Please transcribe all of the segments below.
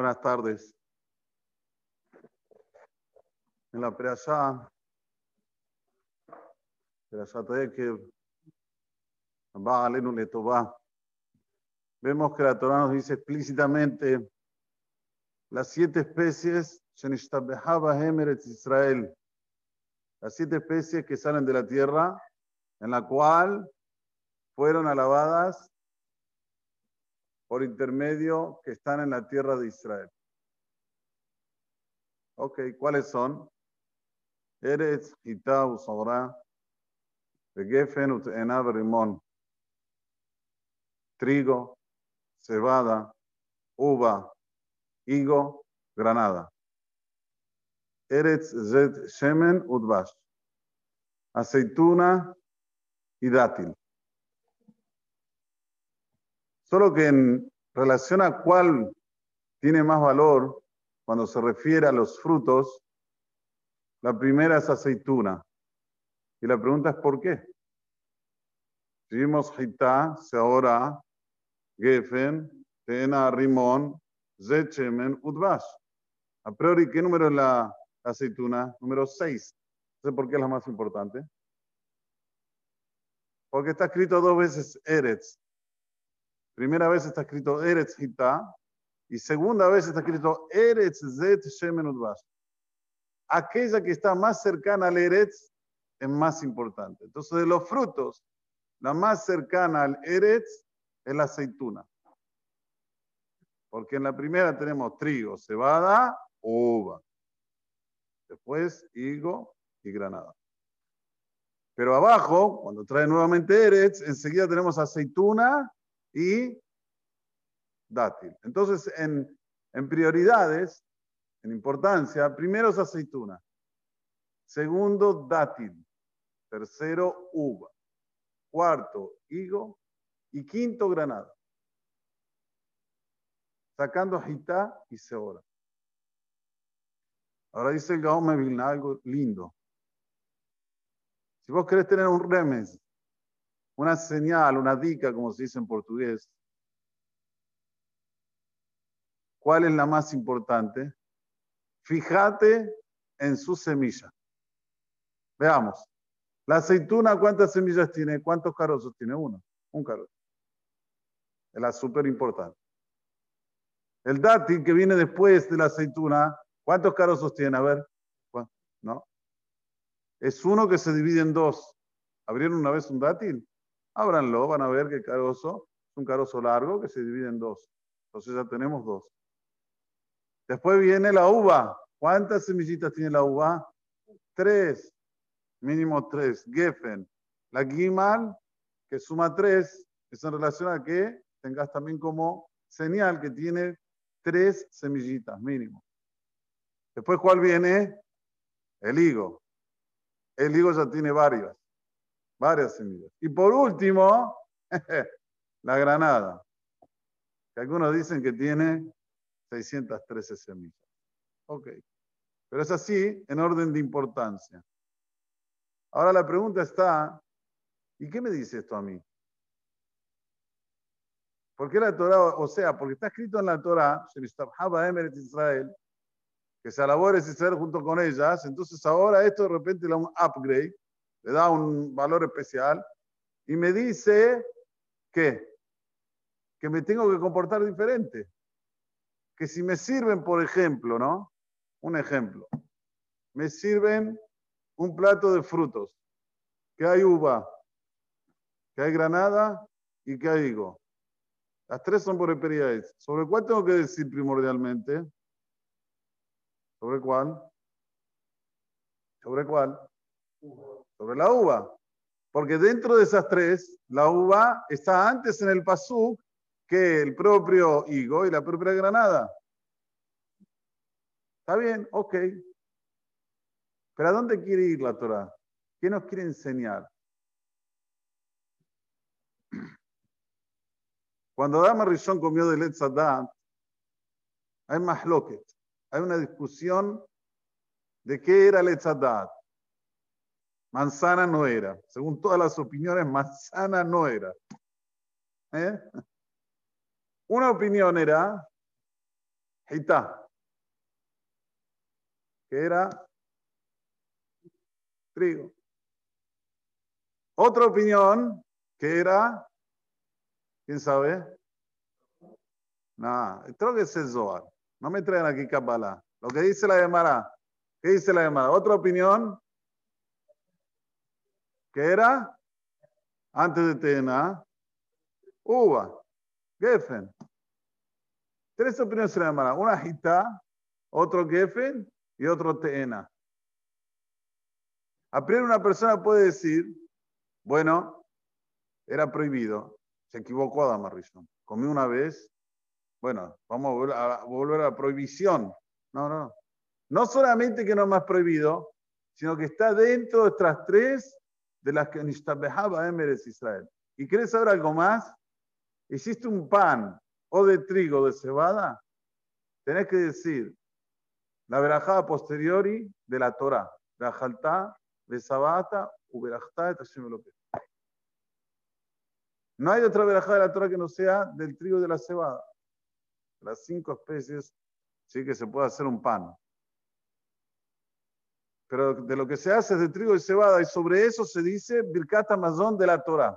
Buenas tardes. En la Perashá, Perashá leer un letová. Vemos que la Torah nos dice explícitamente las siete especies Israel, las siete especies que salen de la tierra, en la cual fueron alabadas por intermedio que están en la tierra de Israel. Ok, ¿cuáles son? Eretz, Hitá, Usahorá, Gefen, Utenab, Rimón. Trigo, cebada, uva, higo, granada. Eretz, Zed, Shemen, Udbash. Aceituna y dátil. Solo que en relación a cuál tiene más valor cuando se refiere a los frutos, la primera es aceituna. Y la pregunta es ¿por qué? Si vimos Hita, Seora, Gefen, Tena, Rimón, Zechemen, Udvash. A priori, ¿qué número es la aceituna? Número 6. No sé por qué es la más importante. Porque está escrito dos veces Eretz. Primera vez está escrito Eretz Hita y segunda vez está escrito Eretz Zet Shemen. Aquella que está más cercana al Eretz es más importante. Entonces, de los frutos, la más cercana al Eretz es la aceituna. Porque en la primera tenemos trigo, cebada, uva. Después higo y granada. Pero abajo, cuando trae nuevamente Eretz, enseguida tenemos aceituna y dátil. Entonces, en, en prioridades, en importancia, primero es aceituna, segundo dátil, tercero uva, cuarto higo y quinto granada. Sacando Jitá y Seora. Ahora dice el Gaón Vilna algo lindo. Si vos querés tener un remes una señal, una dica, como se dice en portugués. ¿Cuál es la más importante? Fíjate en su semilla. Veamos. La aceituna, ¿cuántas semillas tiene? ¿Cuántos carozos tiene? Uno. Un carozo. Es la súper importante. El dátil que viene después de la aceituna, ¿cuántos carozos tiene? A ver. ¿No? Es uno que se divide en dos. ¿Abrieron una vez un dátil? Ábranlo, van a ver que carozo es un carozo largo que se divide en dos. Entonces ya tenemos dos. Después viene la uva. ¿Cuántas semillitas tiene la uva? Tres. Mínimo tres. Geffen. La Gimal, que suma tres, es en relación a que tengas también como señal que tiene tres semillitas mínimo. Después, ¿cuál viene? El higo. El higo ya tiene varias varias semillas. Y por último, la granada, que algunos dicen que tiene 613 semillas. Ok, pero es así en orden de importancia. Ahora la pregunta está, ¿y qué me dice esto a mí? ¿Por qué la Torah, o sea, porque está escrito en la Torah, Israel, que se alabó Israel junto con ellas, entonces ahora esto de repente le da un upgrade, le da un valor especial y me dice que, que me tengo que comportar diferente. Que si me sirven, por ejemplo, ¿no? Un ejemplo. Me sirven un plato de frutos, que hay uva, que hay granada y que hay higo. Las tres son por experiencia. ¿Sobre cuál tengo que decir primordialmente? ¿Sobre cuál? ¿Sobre cuál? Sobre la uva. Porque dentro de esas tres, la uva está antes en el pasú que el propio higo y la propia granada. ¿Está bien? Ok. Pero ¿a dónde quiere ir la Torah? ¿Qué nos quiere enseñar? Cuando Adama Rishon comió de Letzadat, hay más loquet. Hay una discusión de qué era Letzadat. Manzana no era. Según todas las opiniones, manzana no era. ¿Eh? Una opinión era Hita. Que era trigo. Otra opinión que era, ¿quién sabe? No, creo que es el Zohar. No me traen aquí Kabbalah. Lo que dice la Gemara. ¿Qué dice la Gemara? Otra opinión. ¿Qué era? Antes de Tena. Uva. Geffen. Tres opiniones en la Gemara. Una Hita, otro Geffen y otro Tena. A priori una persona puede decir, bueno, era prohibido. Se equivocó Adam Rishon. Comí una vez. Bueno, vamos a volver a la prohibición. No, no. No solamente que no es más prohibido, sino que está dentro de estas tres de las que Nishtabehaba Emeres Israel. ¿Y querés saber algo más? Hiciste un pan o de trigo o de cebada, tenés que decir la verajada posteriori de la Torah. La jaltá, de sabata, uberajtá, lo que No hay otra verajada de la Torah que no sea del trigo de la cebada. Las cinco especies sí que se puede hacer un pan. Pero de lo que se hace es de trigo y cebada, y sobre eso se dice Birkat Amazon de la Torah.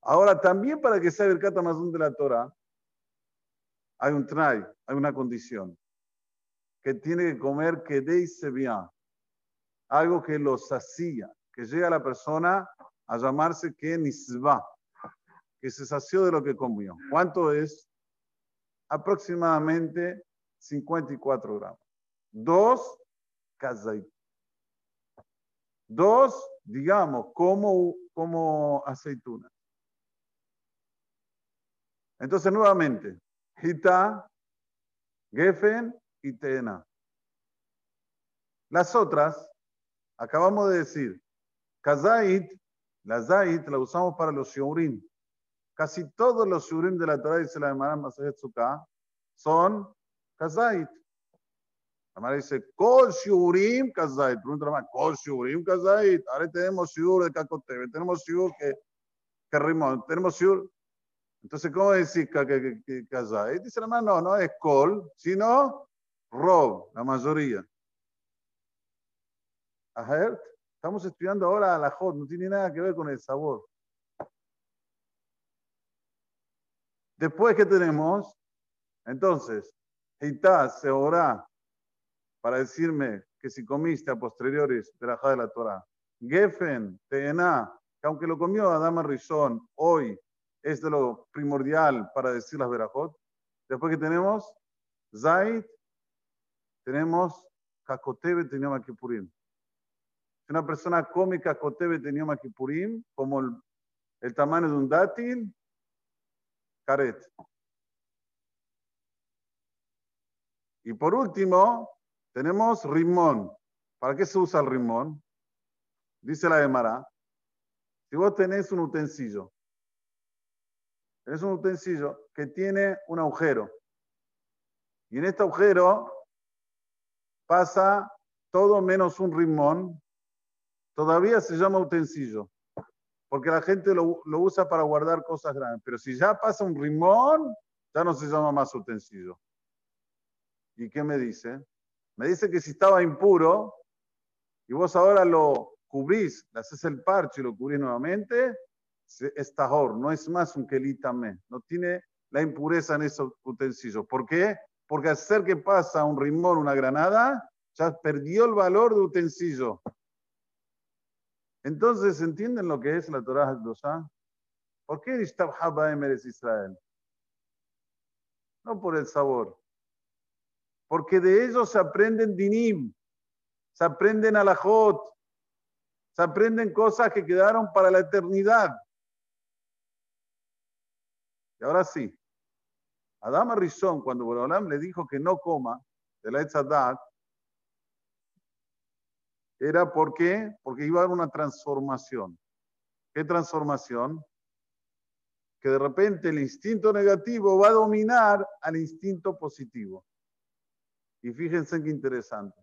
Ahora, también para que sea Birkat Amazon de la Torah, hay un try, hay una condición. Que tiene que comer que dice bien. Algo que lo sacía, que llega a la persona a llamarse que nisba, que se sació de lo que comió. ¿Cuánto es? Aproximadamente 54 gramos. Dos Dos, digamos, como, como aceituna. Entonces, nuevamente, Hita, Gefen y Tena. Las otras, acabamos de decir, Kazait, la Zait la usamos para los shiurim. Casi todos los shiurim de la Torah, dice la Gemara Masajet son Kazait. La dice, Kol Shurim Kazait. Pregunta la Kol Shurim Kazait. Ahora tenemos Shur de Kakotebe, tenemos Shur que, que rimón, tenemos Shur. Entonces, ¿cómo decir Kazait? Dice la mano, no, no es Kol, sino Rob, la mayoría. Ajert, estamos estudiando ahora la Jod, no tiene nada que ver con el sabor. Después, ¿qué tenemos? Entonces, Hitá, Seorá, para decirme que si comiste a posteriores la de la Torah, Gefen, Teena, que aunque lo comió Adama Rizón, hoy es de lo primordial para decir las verajot. Después que tenemos Zait, tenemos Kakotebe Tenyoma Kippurim. Si una persona come Kakotebe Tenyoma Kippurim, como el, el tamaño de un dátil, caret. Y por último, tenemos rimón. ¿Para qué se usa el rimón? Dice la Gemara. Si vos tenés un utensilio, tenés un utensilio que tiene un agujero. Y en este agujero pasa todo menos un rimón. Todavía se llama utensilio. Porque la gente lo, lo usa para guardar cosas grandes. Pero si ya pasa un rimón, ya no se llama más utensilio. ¿Y qué me dice? Me dice que si estaba impuro y vos ahora lo cubrís, le haces el parche y lo cubrís nuevamente, es tahor, no es más un kelitame, no tiene la impureza en esos utensilios. ¿Por qué? Porque al ser que pasa un rimón, una granada, ya perdió el valor de utensilio. Entonces, ¿entienden lo que es la Torah Hakdosha? ¿Por qué Emeres Israel? No por el sabor, porque de ellos se aprenden dinim, se aprenden alajot, se aprenden cosas que quedaron para la eternidad. Y ahora sí, Adam Arishon, cuando Borolam le dijo que no coma de la Etzadat, era porque, porque iba a haber una transformación. ¿Qué transformación? Que de repente el instinto negativo va a dominar al instinto positivo. Y fíjense qué interesante.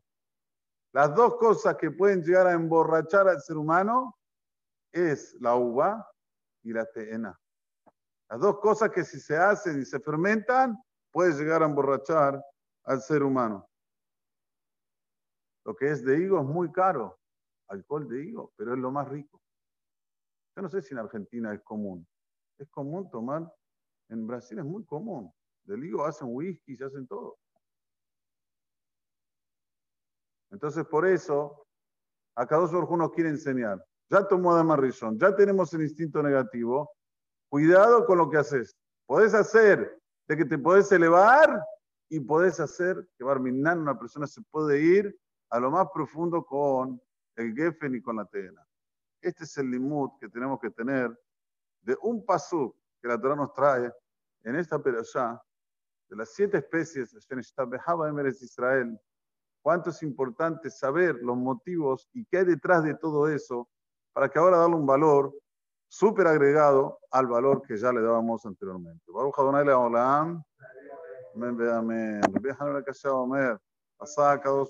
Las dos cosas que pueden llegar a emborrachar al ser humano es la uva y la teena. Las dos cosas que si se hacen y se fermentan puede llegar a emborrachar al ser humano. Lo que es de higo es muy caro, alcohol de higo, pero es lo más rico. Yo no sé si en Argentina es común. Es común tomar, en Brasil es muy común. Del higo hacen whisky, se hacen todo. Entonces, por eso, acá dos nos quiere enseñar. Ya tomó Adama Rishon, ya tenemos el instinto negativo. Cuidado con lo que haces. Podés hacer de que te podés elevar y podés hacer que Barminan, una persona, se puede ir a lo más profundo con el Geffen y con la Tena. Este es el limud que tenemos que tener de un pasú que la Torah nos trae en esta perashá de las siete especies de Israel. Cuánto es importante saber los motivos y qué hay detrás de todo eso para que ahora darle un valor súper agregado al valor que ya le dábamos anteriormente. Baruch Adonai Leolam. Amén, amén. Viajan a la casa de Omer. Pasá, cada dos